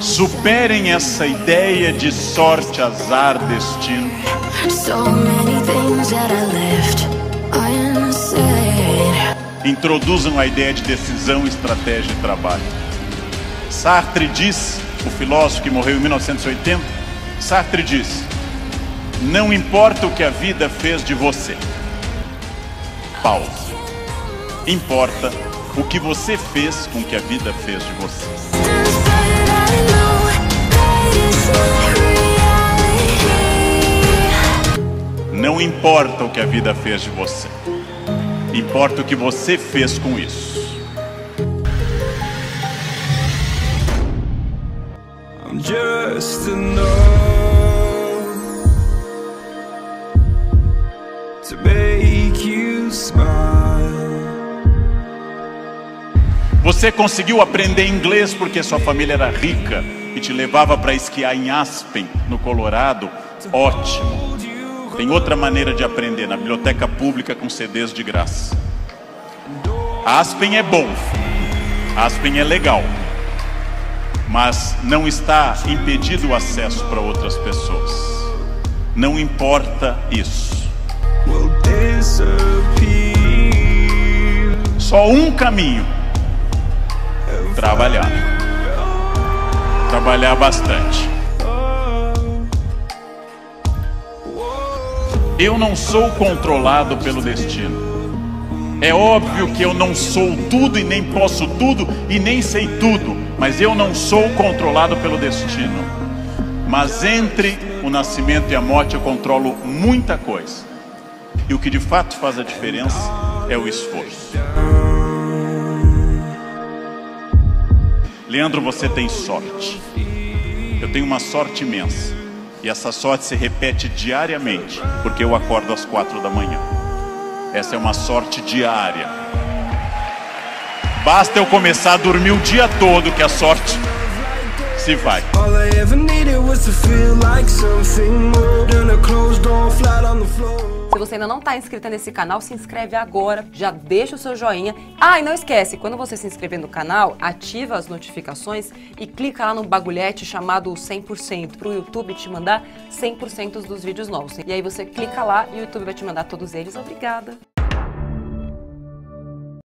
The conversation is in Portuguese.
Superem essa ideia de sorte, azar, destino. Introduzam a ideia de decisão, estratégia e trabalho. Sartre diz, o filósofo que morreu em 1980, Sartre diz: Não importa o que a vida fez de você. Pausa. Importa o que você fez com que a vida fez de você. Não importa o que a vida fez de você. Importa o que você fez com isso. Just to make you smile. Você conseguiu aprender inglês porque sua família era rica e te levava para esquiar em Aspen, no Colorado? Ótimo. Tem outra maneira de aprender na biblioteca pública com CDs de graça. Aspen é bom. Aspen é legal. Mas não está impedido o acesso para outras pessoas. Não importa isso. Só um caminho: trabalhar. Trabalhar bastante. Eu não sou controlado pelo destino. É óbvio que eu não sou tudo e nem posso tudo e nem sei tudo, mas eu não sou controlado pelo destino. Mas entre o nascimento e a morte eu controlo muita coisa. E o que de fato faz a diferença é o esforço. Leandro, você tem sorte. Eu tenho uma sorte imensa. E essa sorte se repete diariamente, porque eu acordo às quatro da manhã. Essa é uma sorte diária. Basta eu começar a dormir o dia todo que a sorte se vai. Ainda não está inscrito nesse canal, se inscreve agora, já deixa o seu joinha. Ah, e não esquece, quando você se inscrever no canal, ativa as notificações e clica lá no bagulhete chamado 100% para o YouTube te mandar 100% dos vídeos novos. E aí você clica lá e o YouTube vai te mandar todos eles. Obrigada!